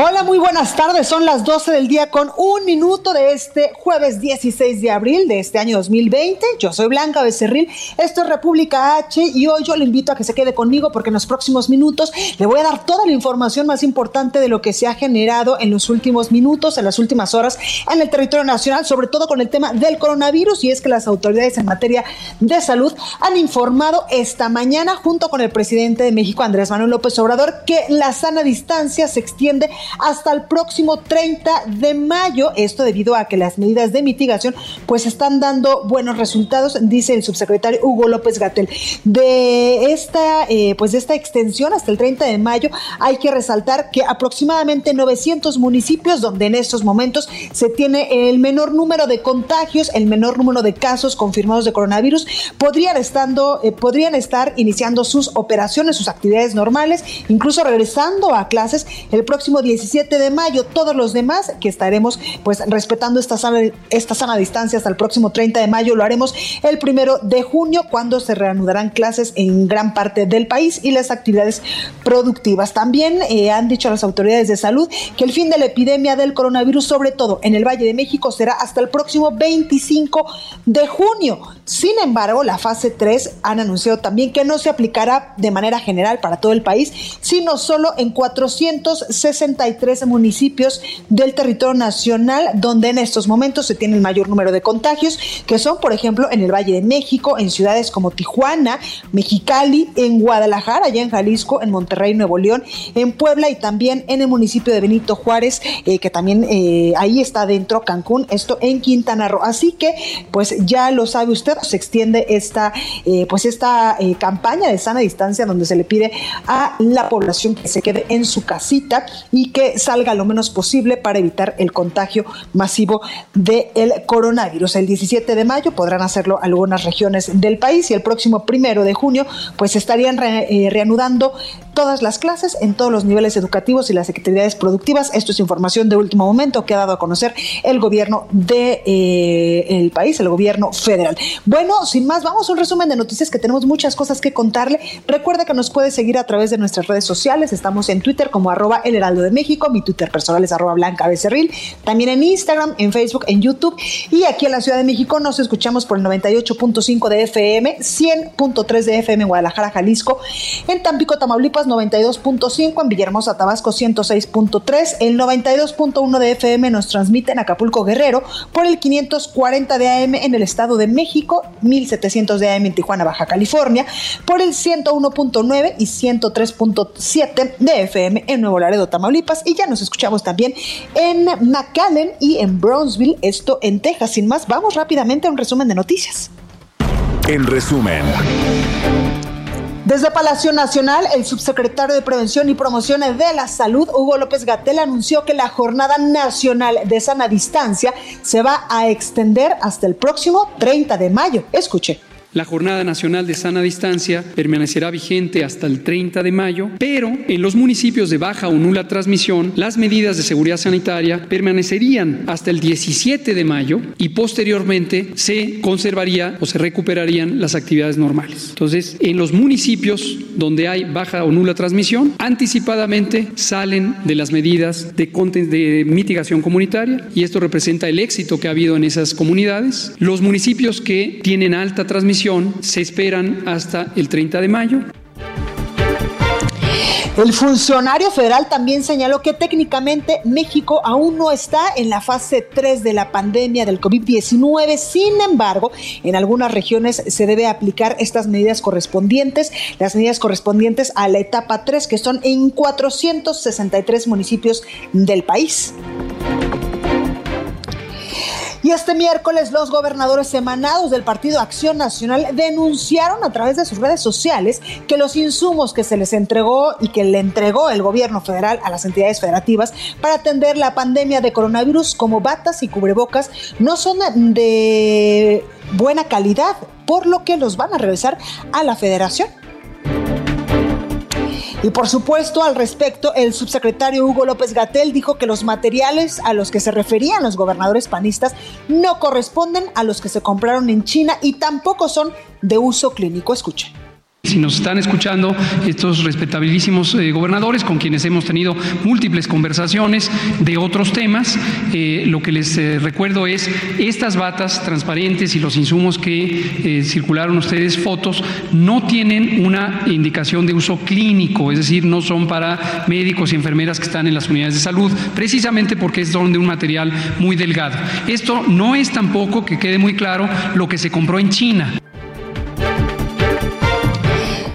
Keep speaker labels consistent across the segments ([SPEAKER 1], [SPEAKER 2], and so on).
[SPEAKER 1] Hola, muy buenas tardes. Son las 12 del día con un minuto de este jueves 16 de abril de este año 2020. Yo soy Blanca Becerril. Esto es República H y hoy yo le invito a que se quede conmigo porque en los próximos minutos le voy a dar toda la información más importante de lo que se ha generado en los últimos minutos, en las últimas horas en el territorio nacional, sobre todo con el tema del coronavirus. Y es que las autoridades en materia de salud han informado esta mañana, junto con el presidente de México, Andrés Manuel López Obrador, que la sana distancia se extiende hasta el próximo 30 de mayo. Esto debido a que las medidas de mitigación pues están dando buenos resultados, dice el subsecretario Hugo López Gatel. De esta, eh, pues de esta extensión hasta el 30 de mayo hay que resaltar que aproximadamente 900 municipios donde en estos momentos se tiene el menor número de contagios, el menor número de casos confirmados de coronavirus, podrían, estando, eh, podrían estar iniciando sus operaciones, sus actividades normales, incluso regresando a clases el próximo 17 de mayo. Todos los demás que estaremos pues respetando esta sana, esta sana distancia hasta el próximo 30 de mayo lo haremos el primero de junio cuando se reanudarán clases en gran parte del país y las actividades productivas. También eh, han dicho las autoridades de salud que el fin de la epidemia del coronavirus, sobre todo en el Valle de México, será hasta el próximo 25 de junio. Sin embargo, la fase 3 han anunciado también que no se aplicará de manera general para todo el país, sino solo en 463 municipios del territorio nacional donde en estos momentos se tiene el mayor número de contagios, que son, por ejemplo, en el Valle de México, en ciudades como Tijuana, Mexicali, en Guadalajara, allá en Jalisco, en Monterrey, Nuevo León, en Puebla y también en el municipio de Benito Juárez, eh, que también eh, ahí está dentro Cancún, esto en Quintana Roo. Así que, pues ya lo sabe usted, se extiende esta, eh, pues esta campaña de sana distancia donde se le pide a la población que se quede en su casita y que salga lo menos posible para evitar el contagio masivo del coronavirus. El 17 de mayo podrán hacerlo algunas regiones del país y el próximo primero de junio pues estarían eh, reanudando todas las clases en todos los niveles educativos y las actividades productivas. Esto es información de último momento que ha dado a conocer el gobierno de, eh, país, el gobierno federal. Bueno, sin más, vamos a un resumen de noticias que tenemos muchas cosas que contarle. Recuerda que nos puede seguir a través de nuestras redes sociales. Estamos en Twitter como arroba el heraldo de México. Mi Twitter personal es arroba blanca becerril. También en Instagram, en Facebook, en YouTube. Y aquí en la Ciudad de México nos escuchamos por el 98.5 de FM, 100.3 de FM en Guadalajara, Jalisco. En Tampico, Tamaulipas, 92.5, en Villahermosa, Tabasco 106.3, el 92.1 de FM nos transmite en Acapulco Guerrero por el 540 de AM en el Estado de México, 1700 de AM en Tijuana, Baja California, por el 101.9 y 103.7 de FM en Nuevo Laredo, Tamaulipas y ya nos escuchamos también en McAllen y en Brownsville, esto en Texas. Sin más, vamos rápidamente a un resumen de noticias.
[SPEAKER 2] En resumen.
[SPEAKER 1] Desde Palacio Nacional, el subsecretario de Prevención y Promoción de la Salud, Hugo López Gatel, anunció que la Jornada Nacional de Sana Distancia se va a extender hasta el próximo 30 de mayo. Escuche.
[SPEAKER 3] La Jornada Nacional de Sana Distancia permanecerá vigente hasta el 30 de mayo, pero en los municipios de baja o nula transmisión, las medidas de seguridad sanitaria permanecerían hasta el 17 de mayo y posteriormente se conservaría o se recuperarían las actividades normales. Entonces, en los municipios donde hay baja o nula transmisión, anticipadamente salen de las medidas de, de mitigación comunitaria y esto representa el éxito que ha habido en esas comunidades. Los municipios que tienen alta transmisión se esperan hasta el 30 de mayo.
[SPEAKER 1] El funcionario federal también señaló que técnicamente México aún no está en la fase 3 de la pandemia del COVID-19. Sin embargo, en algunas regiones se debe aplicar estas medidas correspondientes, las medidas correspondientes a la etapa 3, que son en 463 municipios del país. Y este miércoles los gobernadores emanados del Partido Acción Nacional denunciaron a través de sus redes sociales que los insumos que se les entregó y que le entregó el gobierno federal a las entidades federativas para atender la pandemia de coronavirus como batas y cubrebocas no son de buena calidad, por lo que los van a regresar a la federación. Y por supuesto, al respecto, el subsecretario Hugo López Gatel dijo que los materiales a los que se referían los gobernadores panistas no corresponden a los que se compraron en China y tampoco son de uso clínico. Escuchen.
[SPEAKER 3] Si nos están escuchando estos respetabilísimos eh, gobernadores con quienes hemos tenido múltiples conversaciones de otros temas, eh, lo que les eh, recuerdo es estas batas transparentes y los insumos que circularon ustedes, fotos, no tienen una indicación de uso clínico, es decir, no son para médicos y enfermeras que están en las unidades de salud, precisamente porque es de un material muy delgado. Esto no es tampoco, que quede muy claro, lo que se compró en China.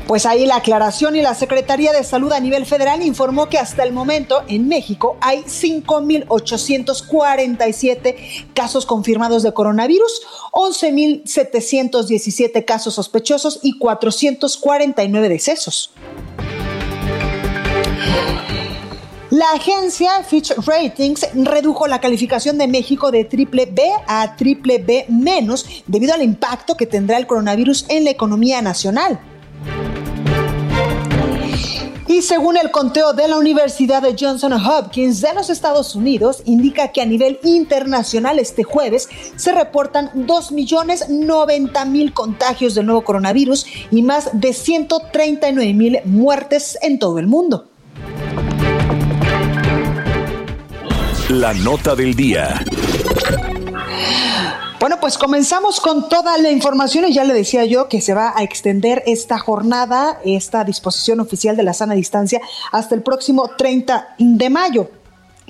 [SPEAKER 1] Pues ahí la aclaración y la Secretaría de Salud a nivel federal informó que hasta el momento en México hay 5.847 casos confirmados de coronavirus, 11.717 casos sospechosos y 449 decesos. La agencia Fitch Ratings redujo la calificación de México de triple B a triple B menos debido al impacto que tendrá el coronavirus en la economía nacional. Según el conteo de la Universidad de Johnson Hopkins de los Estados Unidos, indica que a nivel internacional este jueves se reportan 2.090.000 contagios del nuevo coronavirus y más de 139.000 muertes en todo el mundo.
[SPEAKER 2] La nota del día.
[SPEAKER 1] Bueno, pues comenzamos con toda la información y ya le decía yo que se va a extender esta jornada, esta disposición oficial de la sana distancia hasta el próximo 30 de mayo.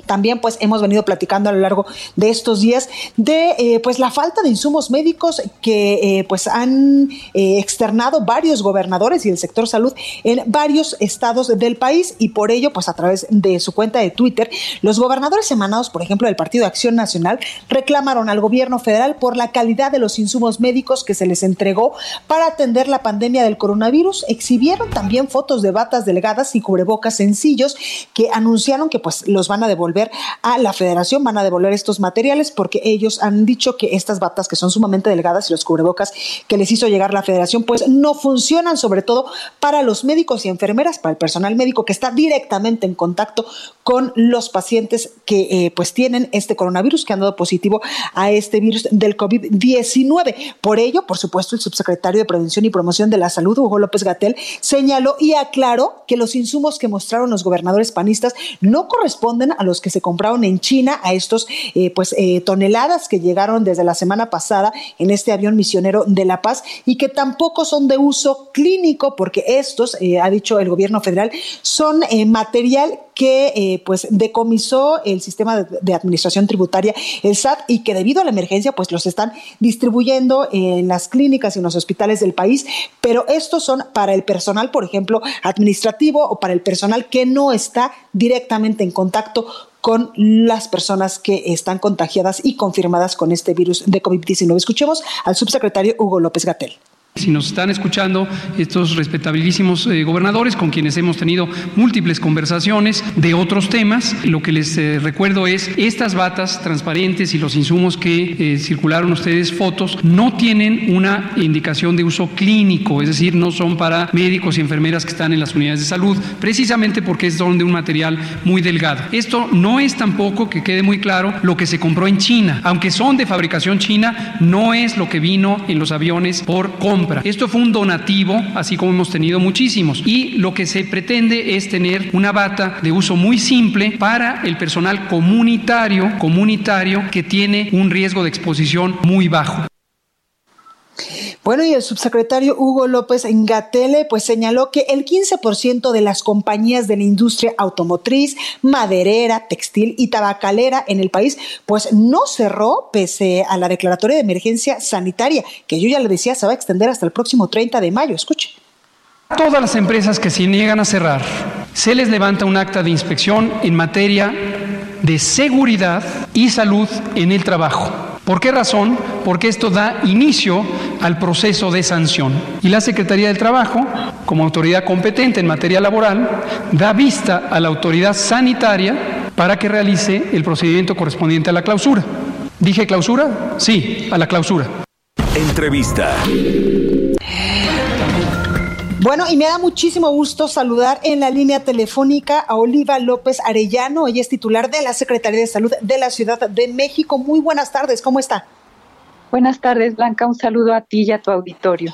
[SPEAKER 1] También pues hemos venido platicando a lo largo de estos días de eh, pues la falta de insumos médicos que eh, pues han eh, externado varios gobernadores y el sector salud en varios estados del país. Y por ello pues a través de su cuenta de Twitter los gobernadores emanados por ejemplo del Partido de Acción Nacional reclamaron al gobierno federal por la calidad de los insumos médicos que se les entregó para atender la pandemia del coronavirus. Exhibieron también fotos de batas delgadas y cubrebocas sencillos que anunciaron que pues los van a devolver volver a la federación, van a devolver estos materiales porque ellos han dicho que estas batas que son sumamente delgadas y los cubrebocas que les hizo llegar la federación pues no funcionan sobre todo para los médicos y enfermeras, para el personal médico que está directamente en contacto con los pacientes que eh, pues tienen este coronavirus, que han dado positivo a este virus del COVID-19. Por ello, por supuesto, el subsecretario de Prevención y Promoción de la Salud, Hugo López Gatel, señaló y aclaró que los insumos que mostraron los gobernadores panistas no corresponden a los que se compraron en China, a estos eh, pues eh, toneladas que llegaron desde la semana pasada en este avión misionero de La Paz y que tampoco son de uso clínico porque estos, eh, ha dicho el gobierno federal, son material que pues decomisó el sistema de, de, administración tributaria, el SAT, y que debido a la emergencia pues los están distribuyendo en las clínicas y en los hospitales del país, pero estos son para el personal, por ejemplo, administrativo o para el personal que no está directamente en contacto con las personas que están contagiadas y confirmadas con este virus de COVID-19. Escuchemos al subsecretario Hugo López Gatel.
[SPEAKER 3] Si nos están escuchando estos respetabilísimos eh, gobernadores con quienes hemos tenido múltiples conversaciones de otros temas, lo que les eh, recuerdo es estas batas transparentes y los insumos que eh, circularon ustedes fotos no tienen una indicación de uso clínico, es decir, no son para médicos y enfermeras que están en las unidades de salud, precisamente porque es de un material muy delgado. Esto no es tampoco, que quede muy claro, lo que se compró en China, aunque son de fabricación china, no es lo que vino en los aviones por compra esto fue un donativo, así como hemos tenido muchísimos. Y lo que se pretende es tener una bata de uso muy simple para el personal comunitario, comunitario que tiene un riesgo de exposición muy bajo.
[SPEAKER 1] Bueno, y el subsecretario Hugo López Engatele pues señaló que el 15% de las compañías de la industria automotriz, maderera, textil y tabacalera en el país pues no cerró pese a la declaratoria de emergencia sanitaria, que yo ya le decía se va a extender hasta el próximo 30 de mayo. Escuche.
[SPEAKER 3] Todas las empresas que se niegan a cerrar, se les levanta un acta de inspección en materia de seguridad y salud en el trabajo ¿Por qué razón? Porque esto da inicio al proceso de sanción. Y la Secretaría del Trabajo, como autoridad competente en materia laboral, da vista a la autoridad sanitaria para que realice el procedimiento correspondiente a la clausura. ¿Dije clausura? Sí, a la clausura.
[SPEAKER 2] Entrevista.
[SPEAKER 1] Bueno, y me da muchísimo gusto saludar en la línea telefónica a Oliva López Arellano. Ella es titular de la Secretaría de Salud de la Ciudad de México. Muy buenas tardes, ¿cómo está?
[SPEAKER 4] Buenas tardes, Blanca. Un saludo a ti y a tu auditorio.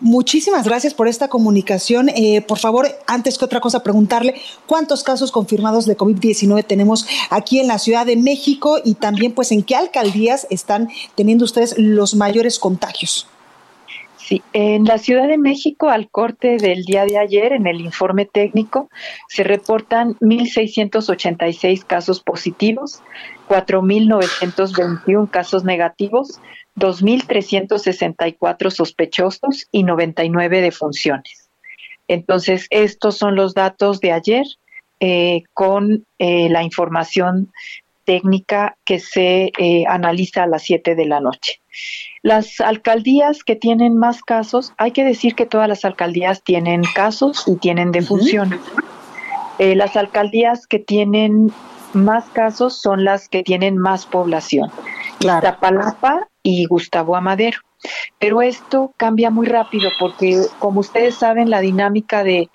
[SPEAKER 1] Muchísimas gracias por esta comunicación. Eh, por favor, antes que otra cosa, preguntarle cuántos casos confirmados de COVID-19 tenemos aquí en la Ciudad de México y también, pues, en qué alcaldías están teniendo ustedes los mayores contagios.
[SPEAKER 4] Sí, en la Ciudad de México, al corte del día de ayer, en el informe técnico, se reportan 1.686 casos positivos, 4.921 casos negativos, 2.364 sospechosos y 99 defunciones. Entonces, estos son los datos de ayer eh, con eh, la información técnica que se eh, analiza a las 7 de la noche. Las alcaldías que tienen más casos, hay que decir que todas las alcaldías tienen casos y tienen defunciones. Eh, las alcaldías que tienen más casos son las que tienen más población. Claro. y Gustavo Amadero. Pero esto cambia muy rápido porque, como ustedes saben, la dinámica de,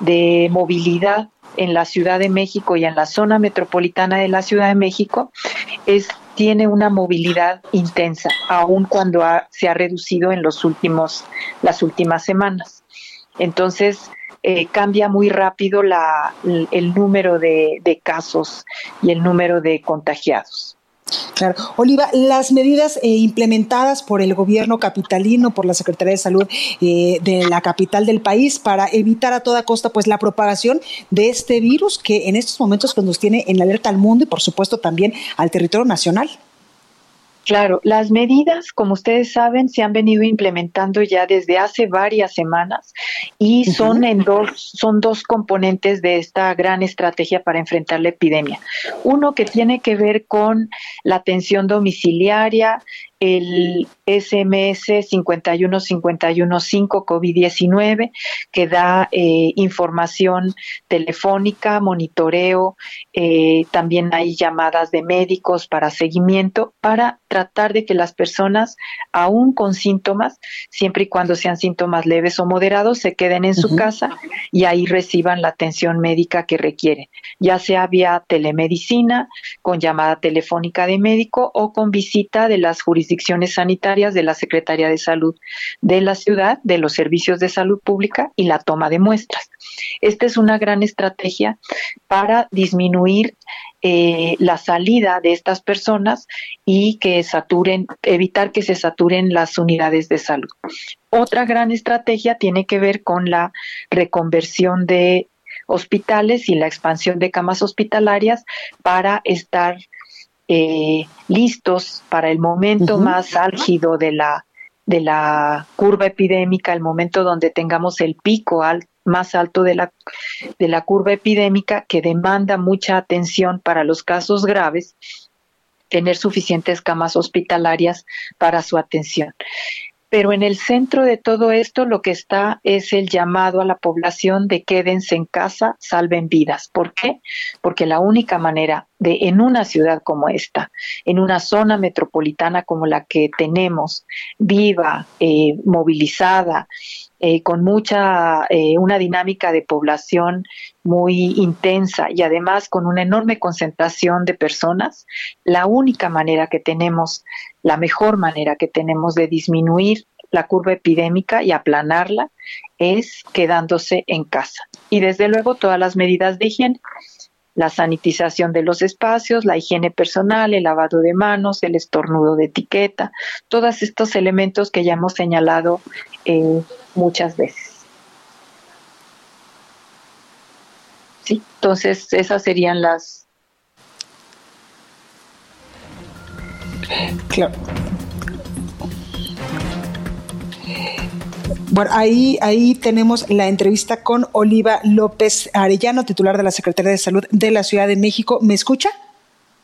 [SPEAKER 4] de movilidad en la Ciudad de México y en la zona metropolitana de la Ciudad de México tiene una movilidad intensa, aun cuando se ha reducido en los últimos, las últimas semanas. Entonces, eh, cambia muy rápido el, número de casos y el número de contagiados.
[SPEAKER 1] Claro. Oliva, las medidas eh, implementadas por el gobierno capitalino, por la Secretaría de Salud eh, de la capital del país para evitar a toda costa pues la propagación de este virus que en estos momentos pues, nos tiene en alerta al mundo y por supuesto también al territorio nacional.
[SPEAKER 4] Claro, las medidas, como ustedes saben, se han venido implementando ya desde hace varias semanas y son en dos, son dos componentes de esta gran estrategia para enfrentar la epidemia. Uno que tiene que ver con la atención domiciliaria, el SMS 51515 COVID-19 que da eh, información telefónica, monitoreo, eh, también hay llamadas de médicos para seguimiento para tratar de que las personas, aún con síntomas, siempre y cuando sean síntomas leves o moderados, se queden en su casa y ahí reciban la atención médica que requieren, ya sea vía telemedicina, con llamada telefónica de médico o con visita de las jurisdicciones jurisdicciones sanitarias de la Secretaría de Salud de la ciudad, de los servicios de salud pública y la toma de muestras. Esta es una gran estrategia para disminuir eh, la salida de estas personas y que saturen, evitar que se saturen las unidades de salud. Otra gran estrategia tiene que ver con la reconversión de hospitales y la expansión de camas hospitalarias para estar eh, listos para el momento más álgido de la, de la curva epidémica, el momento donde tengamos el pico más alto de la, de la curva epidémica que demanda mucha atención para los casos graves, tener suficientes camas hospitalarias para su atención. Pero en el centro de todo esto lo que está es el llamado a la población de quédense en casa, salven vidas. ¿Por qué? Porque la única manera de en una ciudad como esta, en una zona metropolitana como la que tenemos, viva, eh, movilizada, eh, con mucha, eh, una dinámica de población muy intensa y además con una enorme concentración de personas, la única manera que tenemos, la mejor manera que tenemos de disminuir la curva epidémica y aplanarla es quedándose en casa. Y desde luego todas las medidas de higiene. la sanitización de los espacios, la higiene personal, el lavado de manos, el estornudo de etiqueta, todos estos elementos que ya hemos señalado eh, muchas veces. Sí, entonces esas serían las...
[SPEAKER 1] Claro. Bueno, ahí, ahí tenemos la entrevista con Oliva López Arellano, titular de la Secretaría de Salud de la Ciudad de México. ¿Me escucha?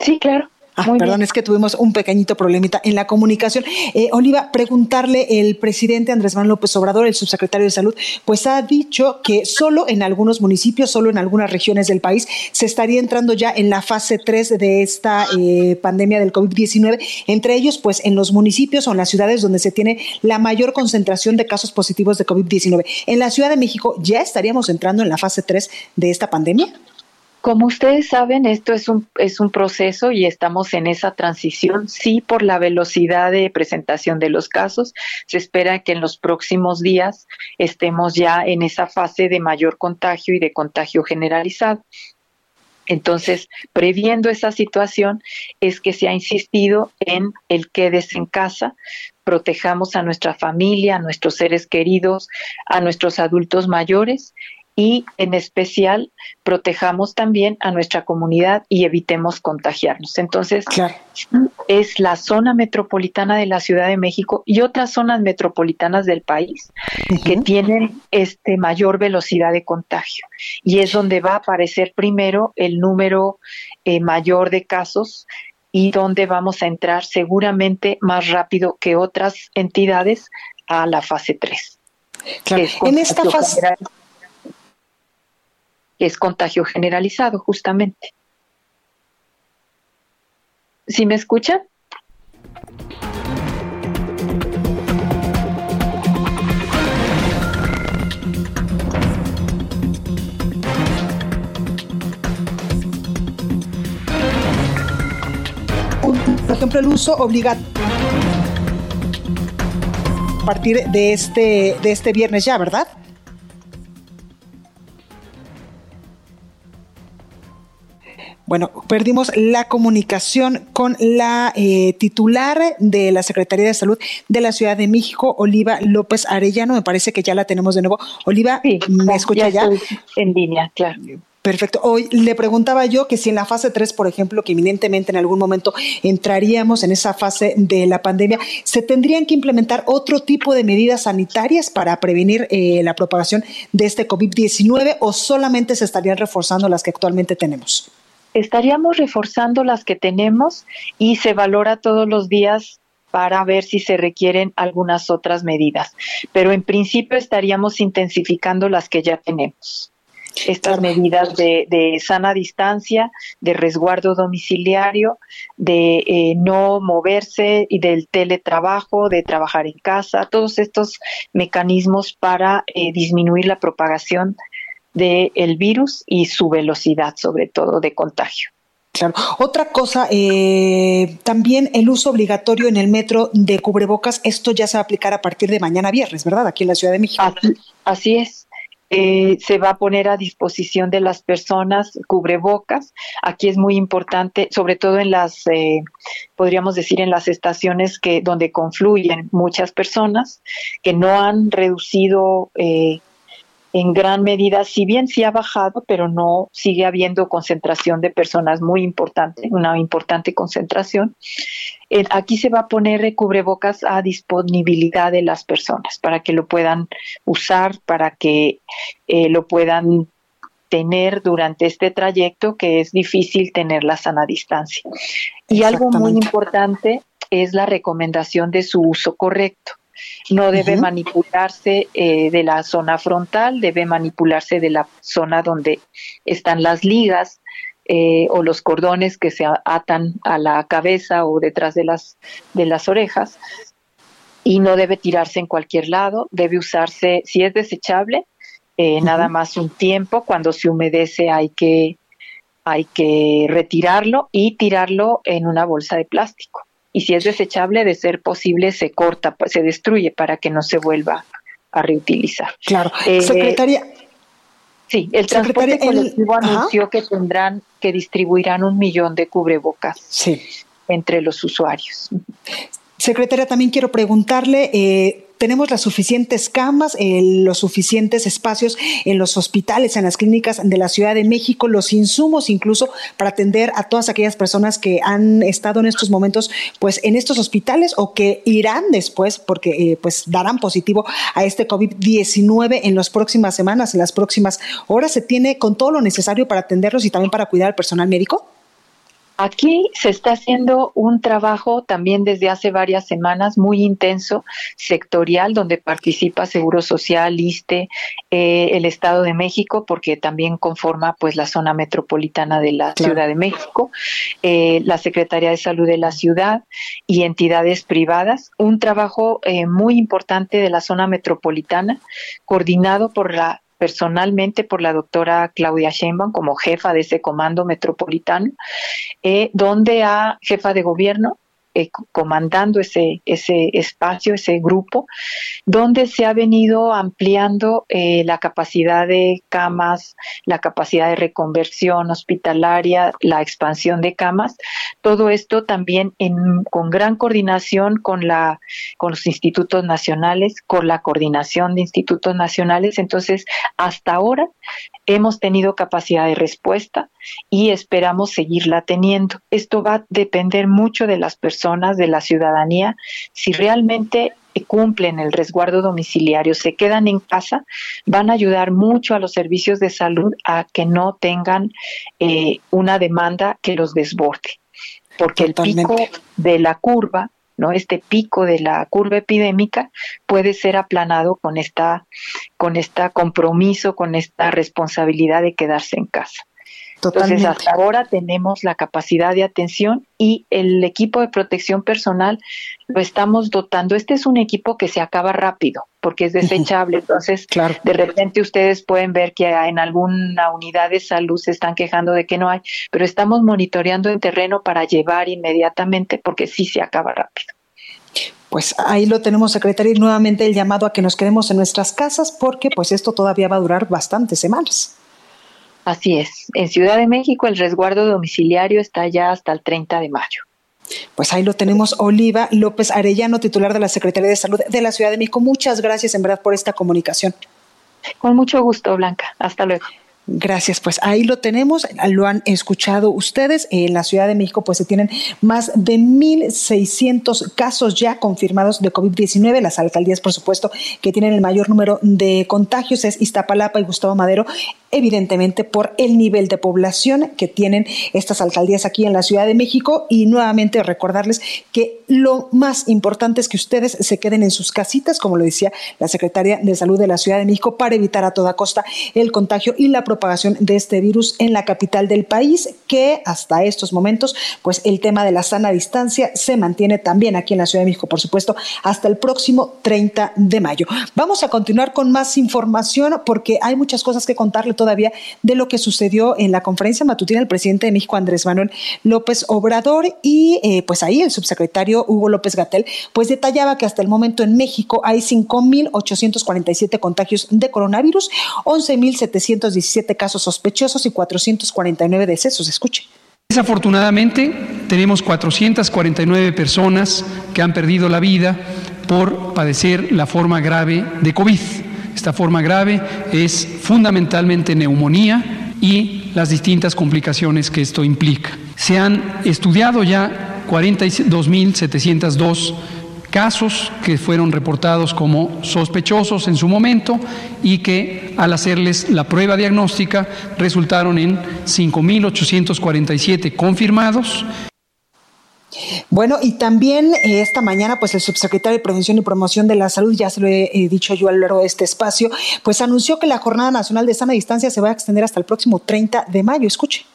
[SPEAKER 4] Sí, claro.
[SPEAKER 1] Ah, perdón, es que tuvimos un pequeñito problemita en la comunicación. Eh, Oliva, preguntarle, el presidente Andrés Manuel López Obrador, el subsecretario de Salud, pues ha dicho que solo en algunos municipios, solo en algunas regiones del país, se estaría entrando ya en la fase 3 de esta eh, pandemia del COVID-19, entre ellos, pues en los municipios o en las ciudades donde se tiene la mayor concentración de casos positivos de COVID-19. En la Ciudad de México, ¿ya estaríamos entrando en la fase 3 de esta pandemia?
[SPEAKER 4] Como ustedes saben, esto es un, es un proceso y estamos en esa transición. Sí, por la velocidad de presentación de los casos, se espera que en los próximos días estemos ya en esa fase de mayor contagio y de contagio generalizado. Entonces, previendo esa situación, es que se ha insistido en el quedes en casa, protejamos a nuestra familia, a nuestros seres queridos, a nuestros adultos mayores y en especial protejamos también a nuestra comunidad y evitemos contagiarnos. Entonces, es la zona metropolitana de la Ciudad de México y otras zonas metropolitanas del país que tienen este mayor velocidad de contagio y es donde va a aparecer primero el número eh, mayor de casos y donde vamos a entrar seguramente más rápido que otras entidades a la fase 3.
[SPEAKER 1] En esta fase
[SPEAKER 4] es contagio generalizado, justamente. ¿Sí me escuchan?
[SPEAKER 1] Por ejemplo, el uso obligatorio a partir de este, de este viernes ya, ¿verdad? Bueno, perdimos la comunicación con la eh, titular de la Secretaría de Salud de la Ciudad de México, Oliva López Arellano. Me parece que ya la tenemos de nuevo. Oliva, ¿me escucha ya?
[SPEAKER 4] En línea, claro.
[SPEAKER 1] Perfecto. Hoy le preguntaba yo que si en la fase 3, por ejemplo, que eminentemente en algún momento entraríamos en esa fase de la pandemia, ¿se tendrían que implementar otro tipo de medidas sanitarias para prevenir eh, la propagación de este COVID-19 o solamente se estarían reforzando las que actualmente tenemos?
[SPEAKER 4] Estaríamos reforzando las que tenemos y se valora todos los días para ver si se requieren algunas otras medidas. Pero en principio estaríamos intensificando las que ya tenemos. Estas medidas de, sana distancia, de resguardo domiciliario, de eh, no moverse y del teletrabajo, de trabajar en casa, todos estos mecanismos para eh, disminuir la propagación del virus y su velocidad, sobre todo, de contagio.
[SPEAKER 1] Claro. Otra cosa, eh, también el uso obligatorio en el metro de cubrebocas, esto ya se va a aplicar a partir de mañana viernes, ¿verdad? Aquí en la Ciudad de México.
[SPEAKER 4] Así, es. Eh, se va a poner a disposición de las personas cubrebocas. Aquí es muy importante, sobre todo en las, eh, podríamos decir, en las estaciones que donde confluyen muchas personas que no han reducido eh, en gran medida, si bien sí ha bajado, pero no sigue habiendo concentración de personas muy importante, una importante concentración. Eh, aquí se va a poner cubrebocas a disponibilidad de las personas para que lo puedan usar, para que eh, lo puedan tener durante este trayecto que es difícil tener la sana distancia. Y algo muy importante es la recomendación de su uso correcto no debe manipularse eh, de la zona frontal, debe manipularse de la zona donde están las ligas eh, o los cordones que se atan a la cabeza o detrás de las, de las orejas. Y no debe tirarse en cualquier lado, debe usarse, si es desechable, eh, nada más un tiempo, cuando se humedece hay que, hay que retirarlo y tirarlo en una bolsa de plástico y si es desechable, de ser posible, se corta, se destruye para que no se vuelva a reutilizar.
[SPEAKER 1] Claro. Eh, Secretaria.
[SPEAKER 4] Sí, el transporte colectivo anunció que tendrán, que distribuirán un millón de cubrebocas entre los usuarios.
[SPEAKER 1] Secretaria, también quiero preguntarle, eh, tenemos las suficientes camas, eh, los suficientes espacios en los hospitales, en las clínicas de la Ciudad de México, los insumos incluso para atender a todas aquellas personas que han estado en estos momentos pues en estos hospitales o que irán después porque eh, pues darán positivo a este COVID-19 en las próximas semanas, en las próximas horas. ¿Se tiene con todo lo necesario para atenderlos y también para cuidar al personal médico?
[SPEAKER 4] Aquí se está haciendo un trabajo también desde hace varias semanas muy intenso, sectorial, donde participa Seguro Social, ISTE, eh, el Estado de México, porque también conforma pues la zona metropolitana de la Ciudad de México, eh, la Secretaría de Salud de la ciudad y entidades privadas. Un trabajo eh, muy importante de la zona metropolitana, coordinado por la personalmente por la doctora Claudia Sheinbaum como jefa de ese comando metropolitano, eh, donde a jefa de gobierno eh, comandando ese, ese espacio, ese grupo, donde se ha venido ampliando eh, la capacidad de camas, la capacidad de reconversión hospitalaria, la expansión de camas, todo esto también en, con gran coordinación con, la, con los institutos nacionales, con la coordinación de institutos nacionales. Entonces, hasta ahora hemos tenido capacidad de respuesta y esperamos seguirla teniendo. Esto va a depender mucho de las personas, de la ciudadanía, si realmente cumplen el resguardo domiciliario, se quedan en casa, van a ayudar mucho a los servicios de salud a que no tengan eh, una demanda que los desborde, porque el pico de la curva ¿no? Este pico de la curva epidémica puede ser aplanado con esta, con esta compromiso, con esta responsabilidad de quedarse en casa. Entonces, hasta ahora tenemos la capacidad de atención y el equipo de protección personal lo estamos dotando. Este es un equipo que se acaba rápido porque es desechable. Entonces, de repente ustedes pueden ver que en alguna unidad de salud se están quejando de que no hay, pero estamos monitoreando en terreno para llevar inmediatamente porque sí se acaba rápido.
[SPEAKER 1] Pues ahí lo tenemos, secretario, y nuevamente el llamado a que nos quedemos en nuestras casas porque pues esto todavía va a durar bastantes semanas.
[SPEAKER 4] Así es. En Ciudad de México el resguardo domiciliario está ya hasta el 30 de mayo.
[SPEAKER 1] Pues ahí lo tenemos, Oliva López Arellano, titular de la Secretaría de Salud de la Ciudad de México. Muchas gracias en verdad por esta comunicación.
[SPEAKER 4] Con mucho gusto, Blanca. Hasta luego.
[SPEAKER 1] Gracias, pues ahí lo tenemos, lo han escuchado ustedes. En la Ciudad de México, pues se tienen más de 1.600 casos ya confirmados de COVID-19. Las alcaldías, por supuesto, que tienen el mayor número de contagios es Iztapalapa y Gustavo Madero evidentemente por el nivel de población que tienen estas alcaldías aquí en la Ciudad de México y nuevamente recordarles que lo más importante es que ustedes se queden en sus casitas, como lo decía la secretaria de Salud de la Ciudad de México, para evitar a toda costa el contagio y la propagación de este virus en la capital del país, que hasta estos momentos, pues el tema de la sana distancia se mantiene también aquí en la Ciudad de México, por supuesto, hasta el próximo 30 de mayo. Vamos a continuar con más información porque hay muchas cosas que contarle todavía de lo que sucedió en la conferencia matutina del presidente de México, Andrés Manuel López Obrador, y eh, pues ahí el subsecretario Hugo López Gatel, pues detallaba que hasta el momento en México hay 5.847 contagios de coronavirus, 11.717 casos sospechosos y 449 decesos. Escuche.
[SPEAKER 3] Desafortunadamente, tenemos 449 personas que han perdido la vida por padecer la forma grave de COVID. Esta forma grave es fundamentalmente neumonía y las distintas complicaciones que esto implica. Se han estudiado ya 42.702 casos que fueron reportados como sospechosos en su momento y que al hacerles la prueba diagnóstica resultaron en 5.847 confirmados
[SPEAKER 1] bueno, y también eh, esta mañana, pues el subsecretario de Prevención y Promoción de la Salud, ya se lo he, dicho yo a lo largo de este espacio, pues anunció que la Jornada Nacional de Sana Distancia se va a extender hasta el próximo 30 de mayo. Escuche.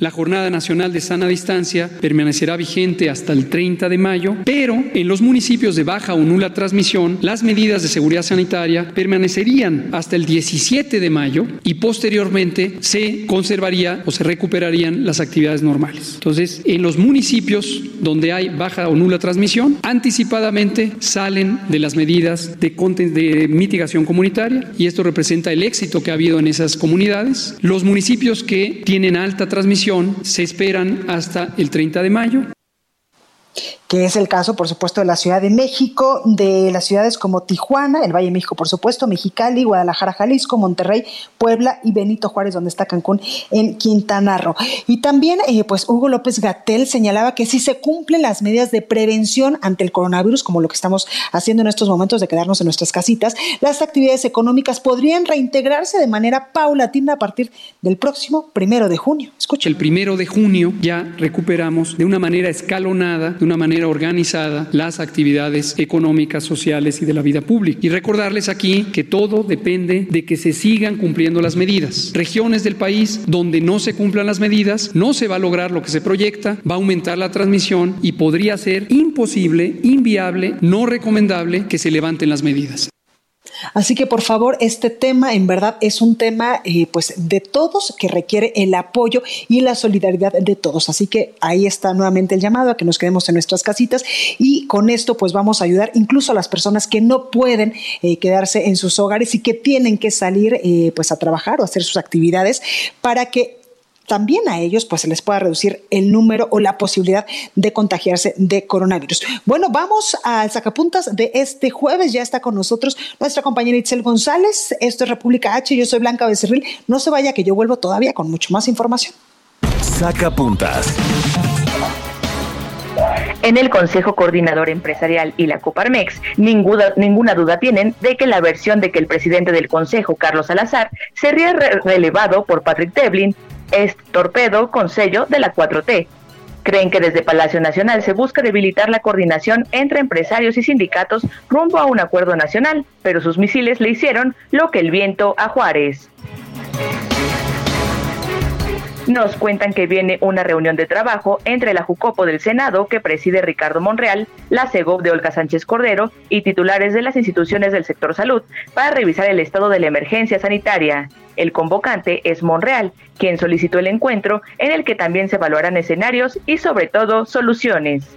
[SPEAKER 3] La Jornada Nacional de Sana Distancia permanecerá vigente hasta el 30 de mayo, pero en los municipios de baja o nula transmisión, las medidas de seguridad sanitaria permanecerían hasta el 17 de mayo y posteriormente se conservaría o se recuperarían las actividades normales. Entonces, en los municipios donde hay baja o nula transmisión, anticipadamente salen de las medidas de, de mitigación comunitaria y esto representa el éxito que ha habido en esas comunidades. Los municipios que tienen alta transmisión se esperan hasta el 30 de mayo
[SPEAKER 1] es el caso, por supuesto, de la Ciudad de México, de las ciudades como Tijuana, el Valle de México, por supuesto, Mexicali, Guadalajara, Jalisco, Monterrey, Puebla y Benito Juárez, donde está Cancún, en Quintana Roo. Y también, eh, pues, Hugo López Gatel señalaba que si se cumplen las medidas de prevención ante el coronavirus, como lo que estamos haciendo en estos momentos de quedarnos en nuestras casitas, las actividades económicas podrían reintegrarse de manera paulatina a partir del próximo primero de junio. Escucha.
[SPEAKER 3] El primero de junio ya recuperamos de una manera escalonada, de una manera organizada las actividades económicas, sociales y de la vida pública. Y recordarles aquí que todo depende de que se sigan cumpliendo las medidas. Regiones del país donde no se cumplan las medidas, no se va a lograr lo que se proyecta, va a aumentar la transmisión y podría ser imposible, inviable, no recomendable que se levanten las medidas.
[SPEAKER 1] Así que por favor, este tema en verdad es un tema eh, pues de todos que requiere el apoyo y la solidaridad de todos. Así que ahí está nuevamente el llamado a que nos quedemos en nuestras casitas y con esto pues vamos a ayudar incluso a las personas que no pueden eh, quedarse en sus hogares y que tienen que salir eh, pues a trabajar o hacer sus actividades para que también a ellos pues se les pueda reducir el número o la posibilidad de contagiarse de coronavirus. Bueno, vamos al sacapuntas de este jueves. Ya está con nosotros nuestra compañera Itzel González. Esto es República H. Yo soy Blanca Becerril. No se vaya que yo vuelvo todavía con mucho más información.
[SPEAKER 2] Sacapuntas.
[SPEAKER 5] En el Consejo Coordinador Empresarial y la Coparmex, ninguna, ninguna duda tienen de que la versión de que el presidente del Consejo, Carlos Salazar, sería relevado por Patrick Devlin es torpedo con sello de la 4T. Creen que desde Palacio Nacional se busca debilitar la coordinación entre empresarios y sindicatos rumbo a un acuerdo nacional, pero sus misiles le hicieron lo que el viento a Juárez. Nos cuentan que viene una reunión de trabajo entre la Jucopo del Senado, que preside Ricardo Monreal, la CEGOP de Olga Sánchez Cordero y titulares de las instituciones del sector salud para revisar el estado de la emergencia sanitaria. El convocante es Monreal, quien solicitó el encuentro en el que también se evaluarán escenarios y sobre todo soluciones.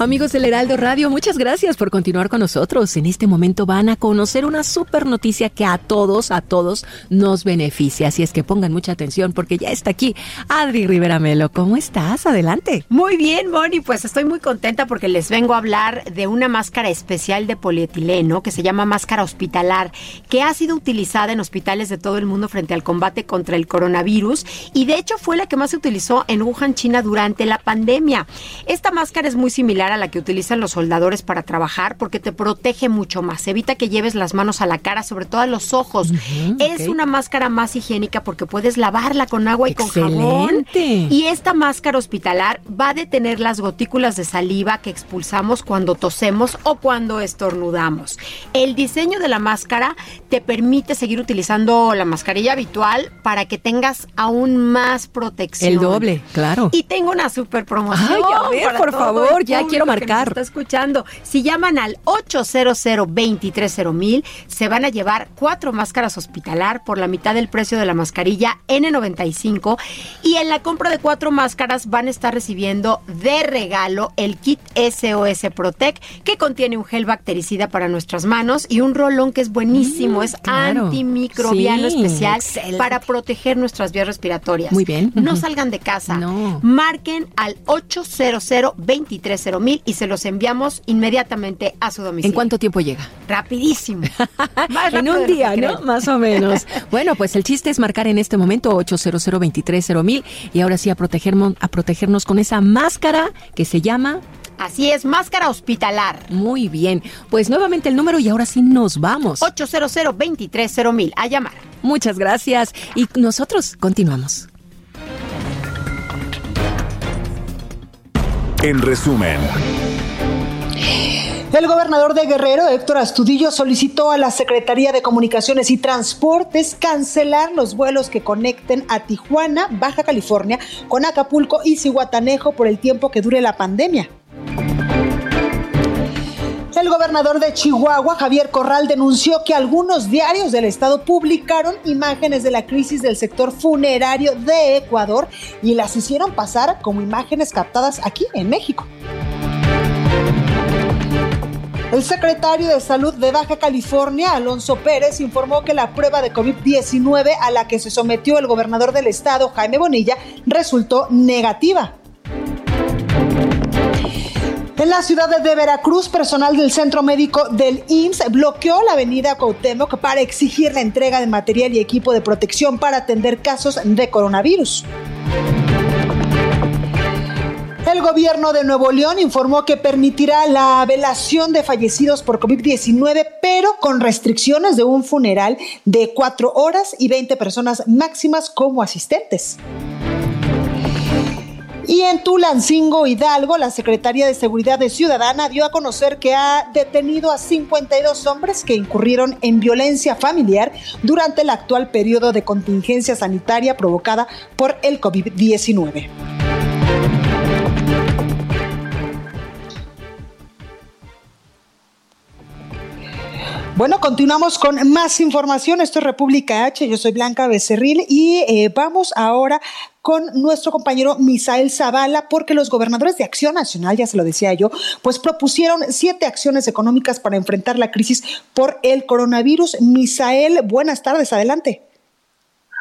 [SPEAKER 6] Amigos del Heraldo Radio, muchas gracias por continuar con nosotros. En este momento van a conocer una super noticia que a todos, a todos nos beneficia. Así es que pongan mucha atención porque ya está aquí Adri Rivera Melo. ¿Cómo estás? Adelante.
[SPEAKER 7] Muy bien, Moni. Pues estoy muy contenta porque les vengo a hablar de una máscara especial de polietileno que se llama máscara hospitalar, que ha sido utilizada en hospitales de todo el mundo frente al combate contra el coronavirus y de hecho fue la que más se utilizó en Wuhan, China durante la pandemia. Esta máscara es muy similar a la que utilizan los soldadores para trabajar porque te protege mucho más. Evita que lleves las manos a la cara, sobre todo a los ojos. es una máscara más higiénica porque puedes lavarla con agua y con jabón. Y esta máscara hospitalar va a detener las gotículas de saliva que expulsamos cuando tosemos o cuando estornudamos. El diseño de la máscara te permite seguir utilizando la mascarilla habitual para que tengas aún más protección.
[SPEAKER 6] El doble, claro.
[SPEAKER 7] Y tengo una super promoción.
[SPEAKER 6] Ay, a ver, por favor, ya quiero marcar.
[SPEAKER 7] está escuchando. Si llaman al 800 230 se van a llevar cuatro máscaras hospitalar por la mitad del precio de la mascarilla N95 y en la compra de cuatro máscaras van a estar recibiendo de regalo el kit SOS Protect que contiene un gel bactericida para nuestras manos y un rolón que es buenísimo, mm, es antimicrobiano especial para proteger nuestras vías respiratorias.
[SPEAKER 6] Muy bien.
[SPEAKER 7] No salgan de casa. No. Marquen al 800 230 y se los enviamos inmediatamente a su domicilio.
[SPEAKER 6] ¿En cuánto tiempo llega?
[SPEAKER 7] Rapidísimo.
[SPEAKER 6] en un día, ¿no? Más o menos. bueno, pues el chiste es marcar en este momento 800 mil y ahora sí a protegernos, a protegernos con esa máscara que se llama
[SPEAKER 7] Así es, máscara hospitalar.
[SPEAKER 6] Muy bien. Pues nuevamente el número y ahora sí nos vamos.
[SPEAKER 7] 800 mil a llamar.
[SPEAKER 6] Muchas gracias. Y nosotros continuamos.
[SPEAKER 2] En resumen.
[SPEAKER 1] El gobernador de Guerrero, Héctor Astudillo, solicitó a la Secretaría de Comunicaciones y Transportes cancelar los vuelos que conecten a Tijuana, Baja California, con Acapulco y Cihuatanejo por el tiempo que dure la pandemia. El gobernador de Chihuahua, Javier Corral, denunció que algunos diarios del estado publicaron imágenes de la crisis del sector funerario de Ecuador y las hicieron pasar como imágenes captadas aquí en México. El secretario de Salud de Baja California, Alonso Pérez, informó que la prueba de COVID-19 a la que se sometió el gobernador del estado, Jaime Bonilla, resultó negativa. En la ciudad de Veracruz, personal del Centro Médico del IMSS bloqueó la avenida Cuauhtémoc para exigir la entrega de material y equipo de protección para atender casos de coronavirus. El gobierno de Nuevo León informó que permitirá la velación de fallecidos por COVID-19, pero con restricciones de un funeral de cuatro horas y 20 personas máximas como asistentes. Y en Tulancingo, Hidalgo, la Secretaría de Seguridad Ciudadana dio a conocer que ha detenido a 52 hombres que incurrieron en violencia familiar durante el actual periodo de contingencia sanitaria provocada por el COVID-19. Bueno, continuamos con más información. Esto es República H. Yo soy Blanca Becerril y eh, vamos ahora con nuestro compañero Misael Zavala, porque los gobernadores de Acción Nacional, ya se lo decía yo, pues propusieron siete acciones económicas para enfrentar la crisis por el coronavirus. Misael, buenas tardes, adelante.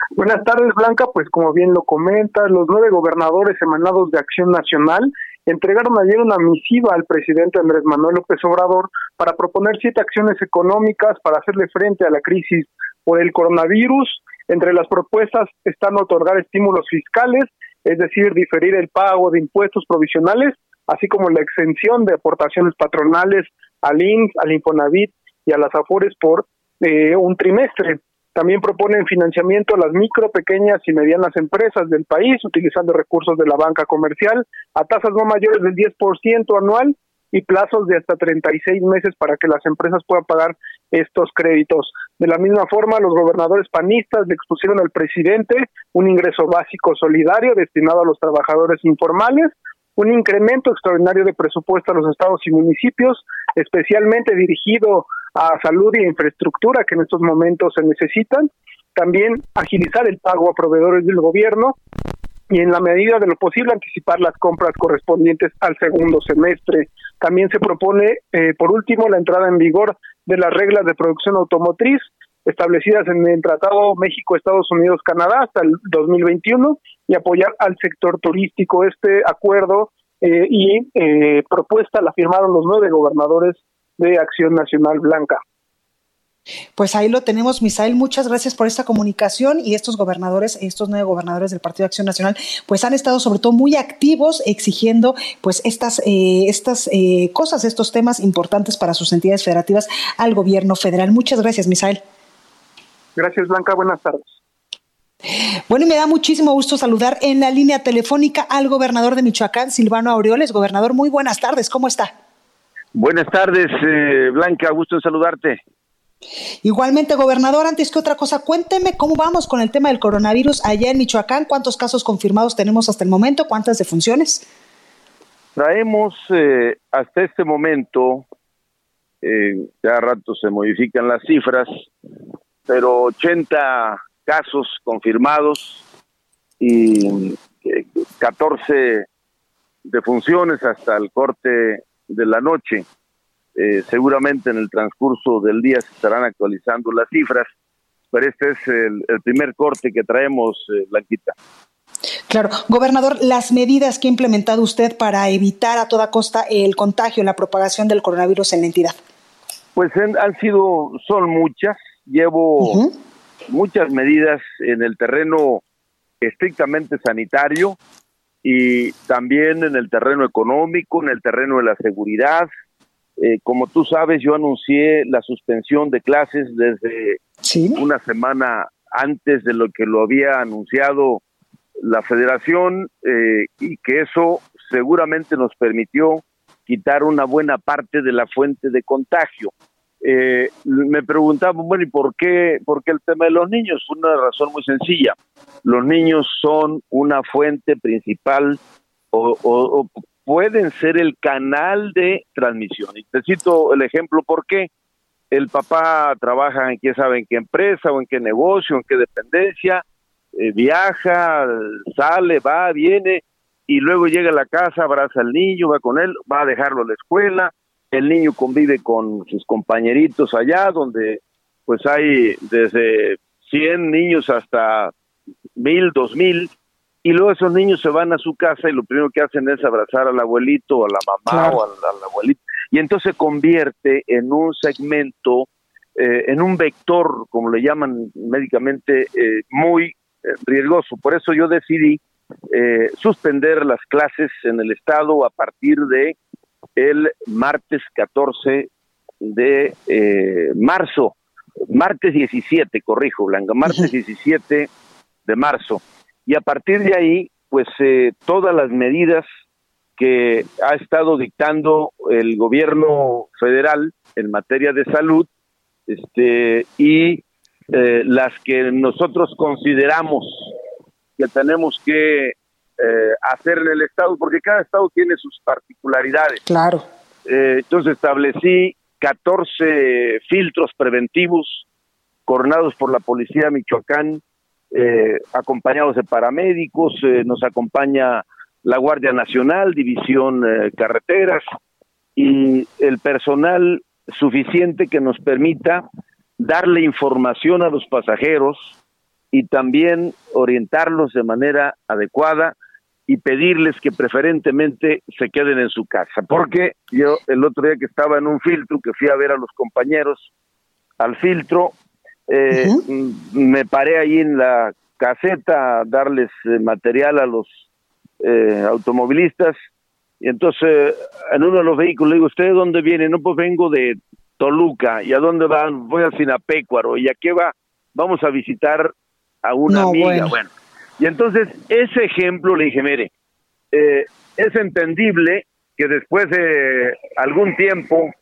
[SPEAKER 8] Buenas tardes, Blanca. Pues como bien lo comentas, los nueve gobernadores emanados de Acción Nacional entregaron ayer una misiva al presidente Andrés Manuel López Obrador para proponer siete acciones económicas para hacerle frente a la crisis por el coronavirus. Entre las propuestas están otorgar estímulos fiscales, es decir, diferir el pago de impuestos provisionales, así como la exención de aportaciones patronales al INS, al Infonavit y a las AFORES por eh, un trimestre. También proponen financiamiento a las micro, pequeñas y medianas empresas del país, utilizando recursos de la banca comercial a tasas no mayores del 10% anual y plazos de hasta 36 meses para que las empresas puedan pagar estos créditos. De la misma forma, los gobernadores panistas le expusieron al presidente un ingreso básico solidario destinado a los trabajadores informales, un incremento extraordinario de presupuesto a los estados y municipios, especialmente dirigido a salud y infraestructura que en estos momentos se necesitan, también agilizar el pago a proveedores del gobierno y en la medida de lo posible anticipar las compras correspondientes al segundo semestre. También se propone, eh, por último, la entrada en vigor de las reglas de producción automotriz establecidas en el Tratado México-Estados Unidos-Canadá hasta el 2021 y apoyar al sector turístico. Este acuerdo eh, y eh, propuesta la firmaron los nueve gobernadores de Acción Nacional Blanca.
[SPEAKER 1] Pues ahí lo tenemos, Misael. Muchas gracias por esta comunicación y estos gobernadores, estos nueve gobernadores del Partido de Acción Nacional, pues han estado sobre todo muy activos exigiendo pues estas, eh, estas eh, cosas, estos temas importantes para sus entidades federativas al gobierno federal. Muchas gracias, Misael.
[SPEAKER 8] Gracias, Blanca. Buenas tardes.
[SPEAKER 1] Bueno, y me da muchísimo gusto saludar en la línea telefónica al gobernador de Michoacán, Silvano Aureoles. Gobernador, muy buenas tardes. ¿Cómo está?
[SPEAKER 9] Buenas tardes, eh, Blanca, gusto en saludarte.
[SPEAKER 1] Igualmente, gobernador, antes que otra cosa, cuénteme cómo vamos con el tema del coronavirus allá en Michoacán, cuántos casos confirmados tenemos hasta el momento, cuántas defunciones.
[SPEAKER 9] traemos eh, hasta este momento, eh, cada rato se modifican las cifras, pero 80 casos confirmados y 14 eh, defunciones hasta el corte de la noche. Eh, seguramente en el transcurso del día se estarán actualizando las cifras, pero este es el, primer corte que traemos, eh, Blanquita.
[SPEAKER 1] Claro, gobernador, las medidas que ha implementado usted para evitar a toda costa el contagio, la propagación del coronavirus en la entidad.
[SPEAKER 9] Pues han sido, son muchas. Llevo muchas medidas en el terreno estrictamente sanitario y también en el terreno económico, en el terreno de la seguridad. Eh, como tú sabes, yo anuncié la suspensión de clases desde una semana antes de lo que lo había anunciado la federación eh, y que eso seguramente nos permitió quitar una buena parte de la fuente de contagio. Eh, me preguntaba, bueno, ¿y por qué, por qué el tema de los niños? Fue una razón muy sencilla. Los niños son una fuente principal o, pueden ser el canal de transmisión. Y te cito el ejemplo, ¿por qué? El papá trabaja en qué sabe en qué empresa o en qué negocio, en qué dependencia, eh, viaja, sale, va, viene, y luego llega a la casa, abraza al niño, va con él, va a dejarlo a la escuela, el niño convive con sus compañeritos allá, donde pues hay desde 100 niños hasta 1000, 2000, y luego esos niños se van a su casa y lo primero que hacen es abrazar al abuelito, o a la mamá o al, abuelito, y entonces se convierte en un segmento, eh, en un vector, como le llaman médicamente, eh, muy eh, riesgoso. Por eso yo decidí suspender las clases en el estado a partir de el martes 14 de eh, marzo, martes 17, corrijo, Blanca, martes 17 de marzo. Y a partir de ahí, pues eh, todas las medidas que ha estado dictando el gobierno federal en materia de salud, este, y eh, las que nosotros consideramos que tenemos que eh, hacer en el Estado, porque cada Estado tiene sus particularidades.
[SPEAKER 1] Claro.
[SPEAKER 9] Entonces establecí 14 filtros preventivos coronados por la Policía Michoacán, eh, acompañados de paramédicos, nos acompaña la Guardia Nacional, División Carreteras y el personal suficiente que nos permita darle información a los pasajeros y también orientarlos de manera adecuada y pedirles que preferentemente se queden en su casa. Porque yo el otro día que estaba en un filtro, que fui a ver a los compañeros al filtro, eh, me paré ahí en la caseta a darles eh, material a los eh, automovilistas y entonces en uno de los vehículos le digo, ¿usted dónde viene? No, pues vengo de Toluca. ¿Y a dónde van? Voy al Sinapecuaro. ¿Y a qué va? Vamos a visitar a una amiga. bueno y entonces ese ejemplo le dije, mire, eh, es entendible que después de algún tiempo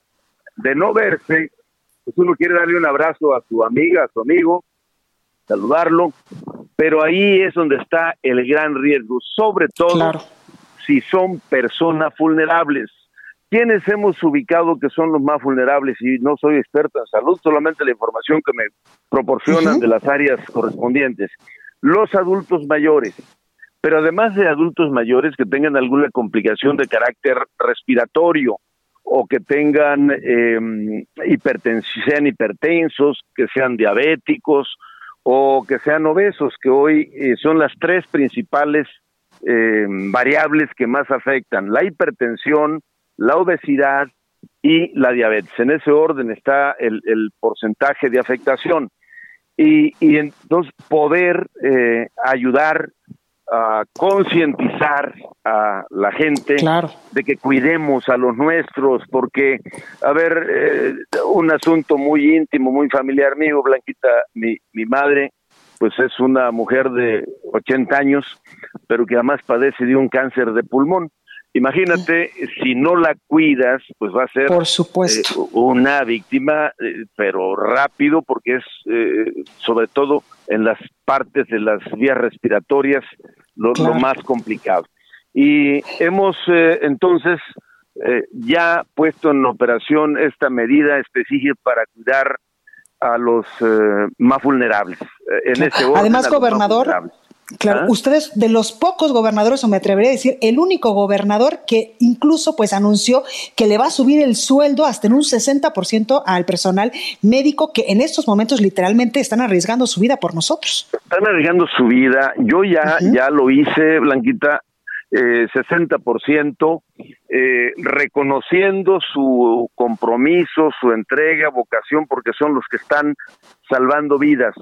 [SPEAKER 9] de no verse, pues uno quiere darle un abrazo a su amiga, a su amigo, saludarlo, pero ahí es donde está el gran riesgo, sobre todo si son personas vulnerables. ¿Quiénes hemos ubicado que son los más vulnerables? Y no soy experto en salud, solamente la información que me proporcionan de las áreas correspondientes los adultos mayores, pero además de adultos mayores que tengan alguna complicación de carácter respiratorio o que tengan eh, sean hipertensos, que sean diabéticos o que sean obesos, que hoy eh, son las tres principales em, variables que más afectan, la hipertensión, la obesidad y la diabetes. En ese orden está el porcentaje de afectación y, y entonces poder eh, ayudar a concientizar a la gente de que cuidemos a los nuestros, porque, a ver, eh, un asunto muy íntimo, muy familiar mío, Blanquita, mi, mi madre, pues es una mujer de 80 años, pero que además padece de un cáncer de pulmón. Imagínate, si no la cuidas, pues va a ser
[SPEAKER 1] Por supuesto.
[SPEAKER 9] Eh, una víctima, eh, pero rápido, porque es eh, sobre todo en las partes de las vías respiratorias lo, más complicado. Y hemos eh, entonces eh, ya puesto en operación esta medida específica para cuidar a los eh, más vulnerables. En ese
[SPEAKER 1] Además, gobernador, Claro, ¿Ah? ustedes de los pocos gobernadores, o me atrevería a decir, el único gobernador que incluso pues anunció que le va a subir el sueldo hasta en un 60% al personal médico que en estos momentos literalmente están arriesgando su vida por nosotros.
[SPEAKER 9] Están arriesgando su vida. Yo ya, ya lo hice, Blanquita, eh, 60%, eh, reconociendo su compromiso, su entrega, vocación, porque son los que están salvando vidas.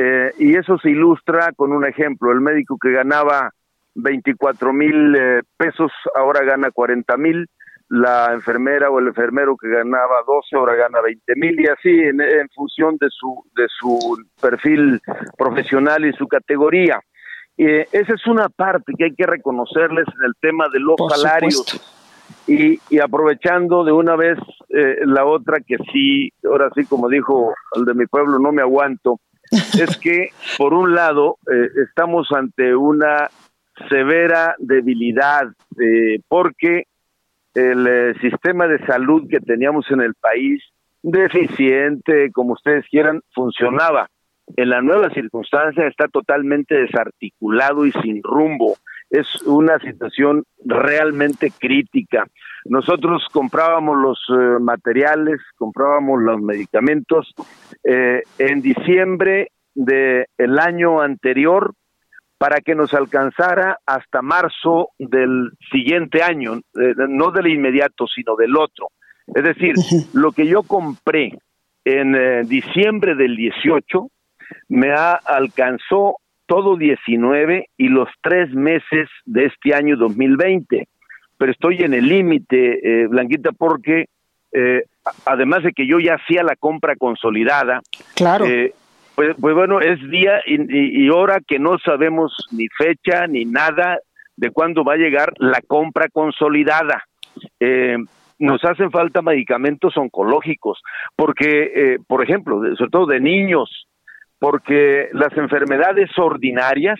[SPEAKER 9] Eh, y eso se ilustra con un ejemplo. El médico que ganaba 24 mil eh, pesos ahora gana 40 mil. La enfermera o el enfermero que ganaba 12 ahora gana 20 mil y así en, función de su, de su perfil profesional y su categoría. Eh, esa es una parte que hay que reconocerles en el tema de los salarios. Y, y, aprovechando de una vez la otra que sí, ahora sí como dijo el de mi pueblo, no me aguanto, es que, por un lado, eh, estamos ante una severa debilidad, eh, porque el eh, sistema de salud que teníamos en el país, deficiente, como ustedes quieran, funcionaba. En la nueva circunstancia está totalmente desarticulado y sin rumbo. Es una situación realmente crítica. Nosotros comprábamos los eh, materiales, comprábamos los medicamentos eh, en diciembre del el año anterior para que nos alcanzara hasta marzo del siguiente año, eh, no del inmediato, sino del otro. Es decir, lo que yo compré en diciembre del 18 me alcanzó todo 19 y los tres meses de este año 2020 pero estoy en el límite, eh, Blanquita, porque eh, además de que yo ya hacía la compra consolidada,
[SPEAKER 1] claro.
[SPEAKER 9] Eh, pues, pues, bueno, es día y, hora que no sabemos ni fecha ni nada de cuándo va a llegar la compra consolidada. nos hacen falta medicamentos oncológicos, porque, por ejemplo, sobre todo de niños, porque las enfermedades ordinarias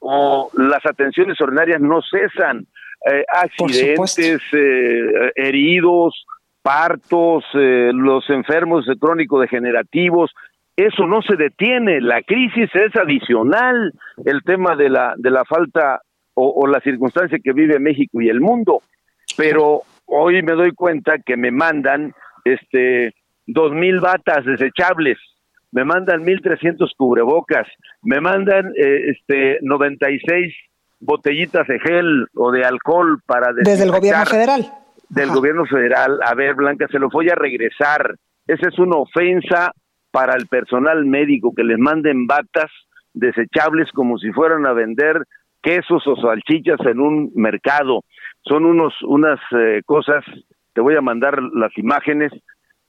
[SPEAKER 9] o las atenciones ordinarias no cesan eh, accidentes, eh, heridos, partos, eh, los enfermos crónicos degenerativos, eso no se detiene, la crisis es adicional, el tema de la, de la falta o, o la circunstancia que vive México y el mundo, pero hoy me doy cuenta que me mandan este dos mil batas desechables, me mandan mil trescientos cubrebocas, me mandan eh, este 96 botellitas de gel o de alcohol para
[SPEAKER 1] desde el gobierno federal.
[SPEAKER 9] del gobierno federal. A ver Blanca se lo voy a regresar. Esa es una ofensa para el personal médico que les manden batas desechables como si fueran a vender quesos o salchichas en un mercado. Son unos unas eh, cosas te voy a mandar las imágenes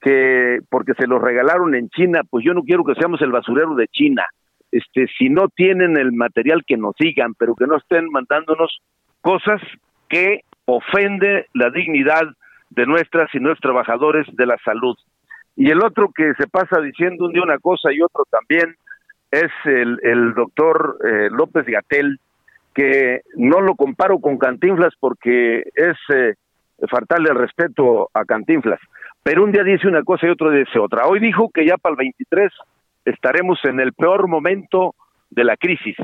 [SPEAKER 9] que porque se los regalaron en China pues yo no quiero que seamos el basurero de China este, si no tienen el material que nos sigan, pero que no estén mandándonos cosas que ofende la dignidad de nuestras y nuestros trabajadores de la salud. Y el otro que se pasa diciendo un día una cosa y otro también es el, doctor eh, López Gatel, que no lo comparo con Cantinflas porque es eh, faltarle el respeto a Cantinflas. Pero un día dice una cosa y otro dice otra. Hoy dijo que ya para el 23 estaremos en el peor momento de la crisis,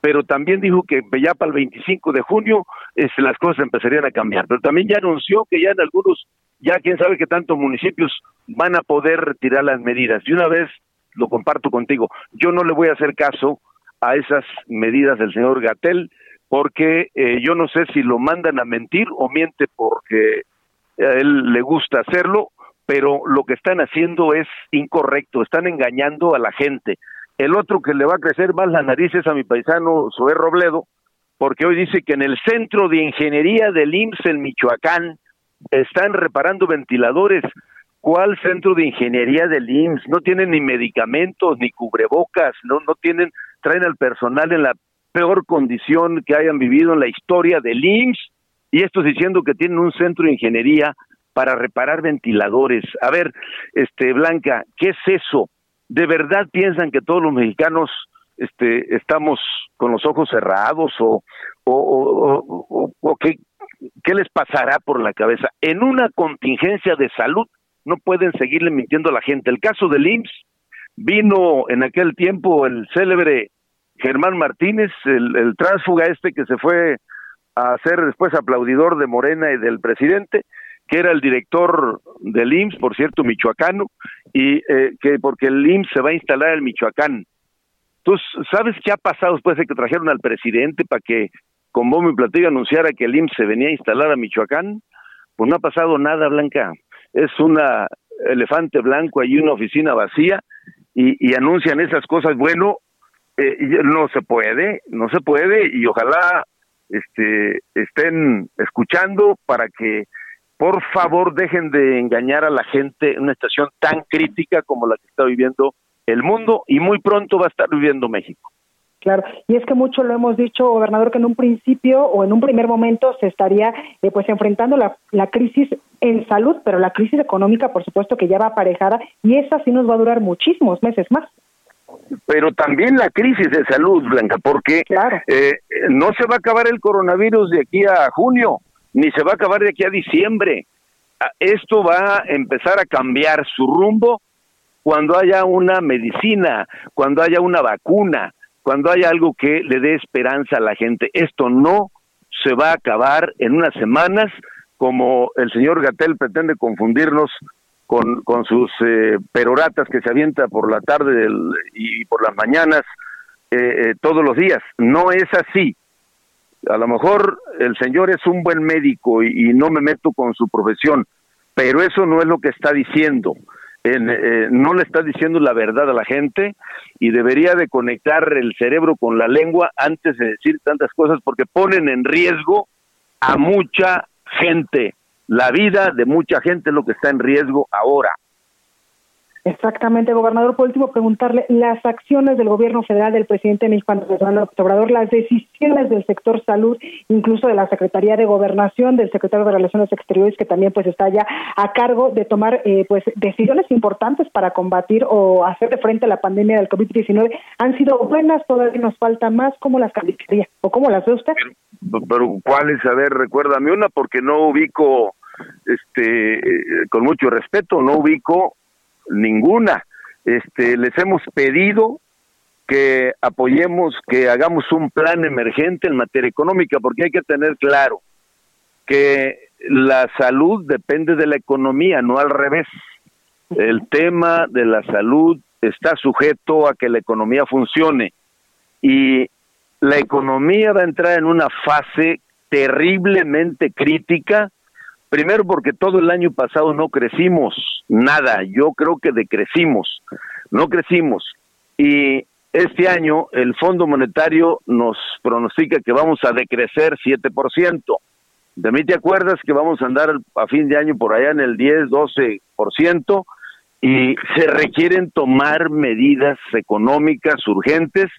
[SPEAKER 9] pero también dijo que ya para el 25 de junio este, las cosas empezarían a cambiar, pero también ya anunció que ya en algunos, ya quién sabe qué tantos municipios van a poder retirar las medidas. Y una vez lo comparto contigo, yo no le voy a hacer caso a esas medidas del señor Gatel, porque eh, yo no sé si lo mandan a mentir o miente porque a él le gusta hacerlo pero lo que están haciendo es incorrecto, están engañando a la gente. El otro que le va a crecer más la nariz es a mi paisano Zoé Robledo, porque hoy dice que en el centro de ingeniería del IMSS en Michoacán están reparando ventiladores. ¿Cuál centro de ingeniería del IMSS? No tienen ni medicamentos ni cubrebocas, no no tienen traen al personal en la peor condición que hayan vivido en la historia del IMSS y estos diciendo que tienen un centro de ingeniería para reparar ventiladores. A ver, este Blanca, ¿qué es eso? ¿De verdad piensan que todos los mexicanos este, estamos con los ojos cerrados o, qué les pasará por la cabeza. En una contingencia de salud no pueden seguirle mintiendo a la gente. El caso del IMSS vino en aquel tiempo el célebre Germán Martínez, el, el tránsfuga este que se fue a ser después aplaudidor de Morena y del presidente, que era el director del IMSS, por cierto, michoacano, y eh, que porque el IMSS se va a instalar en Michoacán. ¿Tú sabes qué ha pasado después de que trajeron al presidente para que con bombo y platillo anunciara que el IMSS se venía a instalar a Michoacán? Pues no ha pasado nada, Blanca. Es una elefante blanco, hay una oficina vacía y, y anuncian esas cosas. Bueno, eh, no se puede, no se puede y ojalá este, estén escuchando para que por favor dejen de engañar a la gente en una estación tan crítica como la que está viviendo el mundo y muy pronto va a estar viviendo México.
[SPEAKER 10] Claro, y es que mucho lo hemos dicho, gobernador, que en un principio o en un primer momento se estaría eh, pues enfrentando la, la crisis en salud, pero la crisis económica, por supuesto, que ya va aparejada y esa sí nos va a durar muchísimos meses más.
[SPEAKER 9] Pero también la crisis de salud, Blanca, porque eh, no se va a acabar el coronavirus de aquí a junio, ni se va a acabar de aquí a diciembre. Ah, esto va a empezar a cambiar su rumbo cuando haya una medicina, cuando haya una vacuna, cuando haya algo que le dé esperanza a la gente. Esto no se va a acabar en unas semanas, como el señor Gatel pretende confundirnos con, sus eh, peroratas que se avienta por la tarde y por las mañanas eh, eh, todos los días. No es así. A lo mejor el señor es un buen médico y, no me meto con su profesión, pero eso no es lo que está diciendo. no le está diciendo la verdad a la gente y debería de conectar el cerebro con la lengua antes de decir tantas cosas porque ponen en riesgo a mucha gente la vida de mucha gente es lo que está en riesgo ahora.
[SPEAKER 10] Exactamente, gobernador. Por último, preguntarle las acciones del gobierno federal del presidente Manuel Obrador, las decisiones del sector salud, incluso de la Secretaría de Gobernación, del secretario de Relaciones Exteriores, que también pues está ya a cargo de tomar eh, pues decisiones importantes para combatir o hacer de frente a la pandemia del COVID-19, han sido buenas, todavía nos falta más. ¿Cómo las calificaría o cómo las ve usted?
[SPEAKER 9] Pero, ¿cuáles? A ver, recuérdame una porque no ubico, este, eh, con mucho respeto, no ubico ninguna. Este, les hemos pedido que apoyemos, que hagamos un plan emergente en materia económica, porque hay que tener claro que la salud depende de la economía, no al revés. El tema de la salud está sujeto a que la economía funcione y la economía va a entrar en una fase terriblemente crítica Primero porque todo el año pasado no crecimos nada, yo creo que decrecimos, no crecimos. Y este año el Fondo Monetario nos pronostica que vamos a decrecer 7%. De mí te acuerdas que vamos a andar a fin de año por allá en el 10, 12% y se requieren tomar medidas económicas urgentes,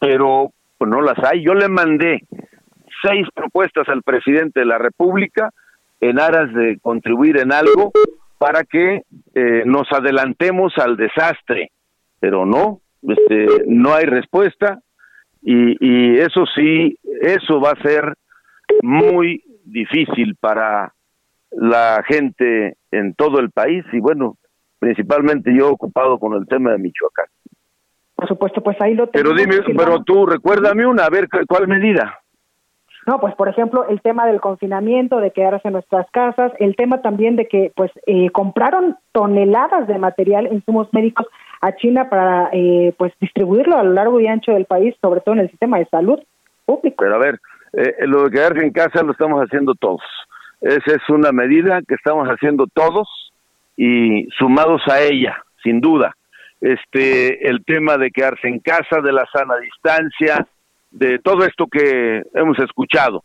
[SPEAKER 9] pero pues, no las hay. Yo le mandé seis propuestas al presidente de la República, en aras de contribuir en algo para que eh, nos adelantemos al desastre, pero no, este, no hay respuesta y, y eso sí, eso va a ser muy difícil para la gente en todo el país y bueno, principalmente yo ocupado con el tema de Michoacán.
[SPEAKER 10] Por supuesto, pues ahí lo
[SPEAKER 9] tengo. Pero dime, pero tú recuérdame una, a ver cuál medida.
[SPEAKER 10] No, pues por ejemplo, el tema del confinamiento, de quedarse en nuestras casas, el tema también de que pues eh, compraron toneladas de material, insumos médicos a China para eh, pues distribuirlo a lo largo y ancho del país, sobre todo en el sistema de salud público.
[SPEAKER 9] Pero a ver, eh, lo de quedarse en casa lo estamos haciendo todos. Esa es una medida que estamos haciendo todos y sumados a ella, sin duda. Este, el tema de quedarse en casa, de la sana distancia, de todo esto que hemos escuchado.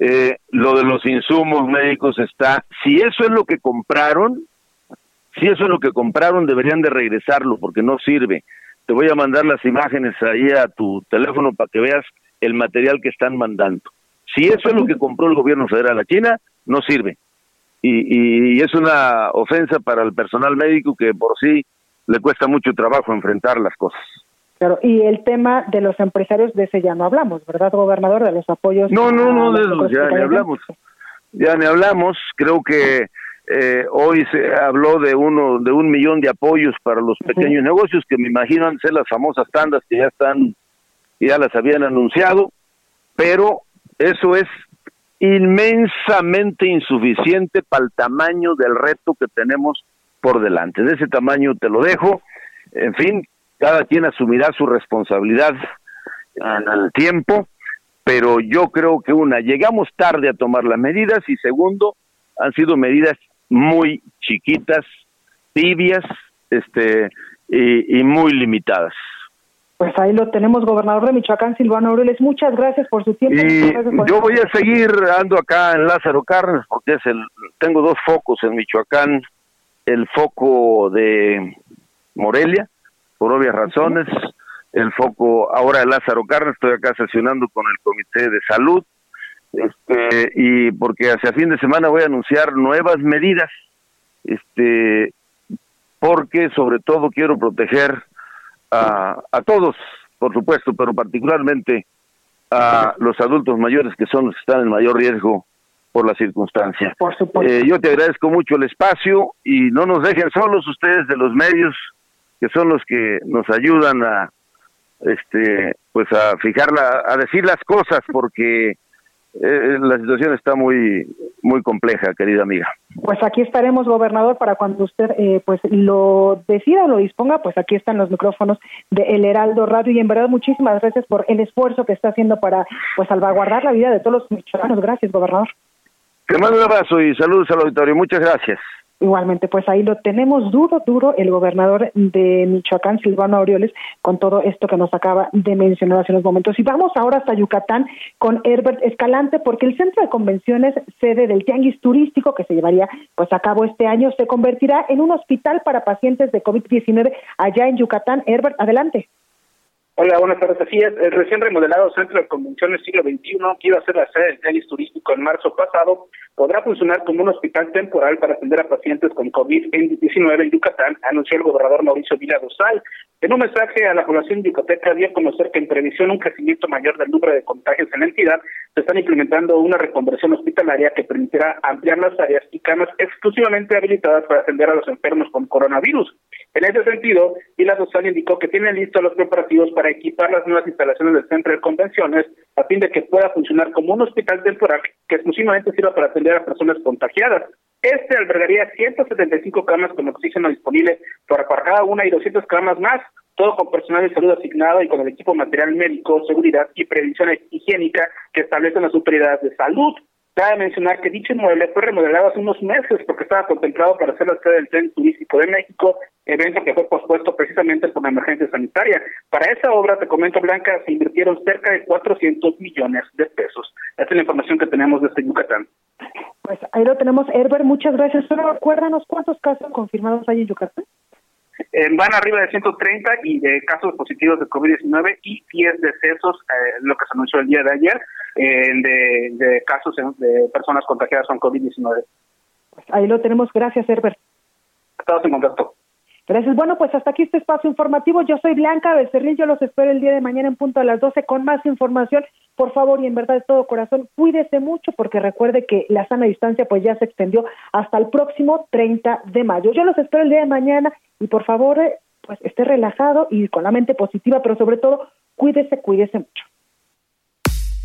[SPEAKER 9] Eh, lo de los insumos médicos está, si eso es lo que compraron, si eso es lo que compraron, deberían de regresarlo porque no sirve. Te voy a mandar las imágenes ahí a tu teléfono para que veas el material que están mandando. Si eso es lo que compró el gobierno federal a China, no sirve. Y, y es una ofensa para el personal médico que por sí le cuesta mucho trabajo enfrentar las cosas.
[SPEAKER 10] Claro, y el tema de los empresarios, de ese ya no hablamos, ¿verdad, gobernador? De los apoyos.
[SPEAKER 9] No, no, no, de ya ni hablamos. Ya ni hablamos. Creo que eh, hoy se habló de uno de un millón de apoyos para los pequeños negocios que me imagino han ser las famosas tandas que ya están ya las habían anunciado pero eso es inmensamente insuficiente para el tamaño del reto que tenemos por delante de ese tamaño te lo dejo en fin cada quien asumirá su responsabilidad en el tiempo pero yo creo que una llegamos tarde a tomar las medidas y segundo han sido medidas muy chiquitas, tibias, este y, muy limitadas.
[SPEAKER 10] Pues ahí lo tenemos, gobernador de Michoacán, Silvano Aureles. Muchas gracias por su tiempo.
[SPEAKER 9] Y yo voy a seguir ando acá en Lázaro Cárdenas porque es el tengo dos focos en Michoacán, el foco de Morelia, por obvias razones, el foco ahora de Lázaro Cárdenas, estoy acá sesionando con el Comité de Salud este, y porque hacia fin de semana voy a anunciar nuevas medidas, este, porque sobre todo quiero proteger a, a todos, por supuesto, pero particularmente a los adultos mayores que son los que están en mayor riesgo por la circunstancia.
[SPEAKER 10] Por supuesto.
[SPEAKER 9] Eh, yo te agradezco mucho el espacio y no nos dejen solos ustedes de los medios que son los que nos ayudan a este pues a fijarla a decir las cosas porque eh, la situación está muy muy compleja, querida amiga.
[SPEAKER 10] Pues aquí estaremos, gobernador, para cuando usted eh, pues lo decida o lo disponga, pues aquí están los micrófonos de El Heraldo Radio y en verdad muchísimas gracias por el esfuerzo que está haciendo para pues salvaguardar la vida de todos los michoacanos. Gracias, gobernador.
[SPEAKER 9] Te mando un abrazo y saludos al auditorio. Muchas gracias.
[SPEAKER 10] Igualmente, pues ahí lo tenemos duro, duro el gobernador de Michoacán, Silvano Aureoles, con todo esto que nos acaba de mencionar hace unos momentos. Y vamos ahora hasta Yucatán con Herbert Escalante, porque el centro de convenciones, sede del Tianguis Turístico, que se llevaría pues a cabo este año, se convertirá en un hospital para pacientes de COVID-19 allá en Yucatán. Herbert, adelante.
[SPEAKER 11] Hola, buenas tardes. Así es, el recién remodelado Centro de Convenciones Siglo XXI, que iba a ser la sede del tenis turístico en marzo pasado, podrá funcionar como un hospital temporal para atender a pacientes con COVID-19 en Yucatán, anunció el gobernador Mauricio Vila Dosal. En un mensaje a la población yucateca dio a conocer que en previsión un crecimiento mayor del número de contagios en la entidad, se están implementando una reconversión hospitalaria que permitirá ampliar las áreas y camas exclusivamente habilitadas para atender a los enfermos con coronavirus. En ese sentido, Vila Dosal indicó que tienen listos los preparativos para equipar las nuevas instalaciones del centro de convenciones a fin de que pueda funcionar como un hospital temporal que exclusivamente sirva para atender a personas contagiadas. Este albergaría 175 camas con oxígeno disponible para cada una y 200 camas más, todo con personal de salud asignado y con el equipo material médico, seguridad y prevención higiénica que establecen las autoridades de salud. Cabe mencionar que dicho inmueble fue remodelado hace unos meses porque estaba contemplado para ser la sede del Tren Turístico de México, evento que fue pospuesto precisamente por la emergencia sanitaria. Para esa obra, te comento, Blanca, se invirtieron cerca de 400 millones de pesos. Esta es la información que tenemos desde Yucatán.
[SPEAKER 10] Pues ahí lo tenemos, Herbert, muchas gracias. Solo recuérdanos cuántos casos confirmados hay en Yucatán.
[SPEAKER 11] Eh, van arriba de 130 y de casos positivos de COVID-19 y 10 decesos, eh, lo que se anunció el día de ayer, eh, de, casos de personas contagiadas con COVID-19.
[SPEAKER 10] Pues ahí lo tenemos. Gracias, Herbert.
[SPEAKER 11] Estamos en contacto.
[SPEAKER 10] Gracias. Bueno, pues hasta aquí este espacio informativo. Yo soy Blanca Becerril. Yo los espero el día de mañana en punto a las 12 con más información. Por favor, y en verdad de todo corazón, cuídese mucho porque recuerde que la sana distancia pues ya se extendió hasta el próximo 30 de mayo. Yo los espero el día de mañana y por favor, eh, pues esté relajado y con la mente positiva, pero sobre todo, cuídese, cuídese mucho.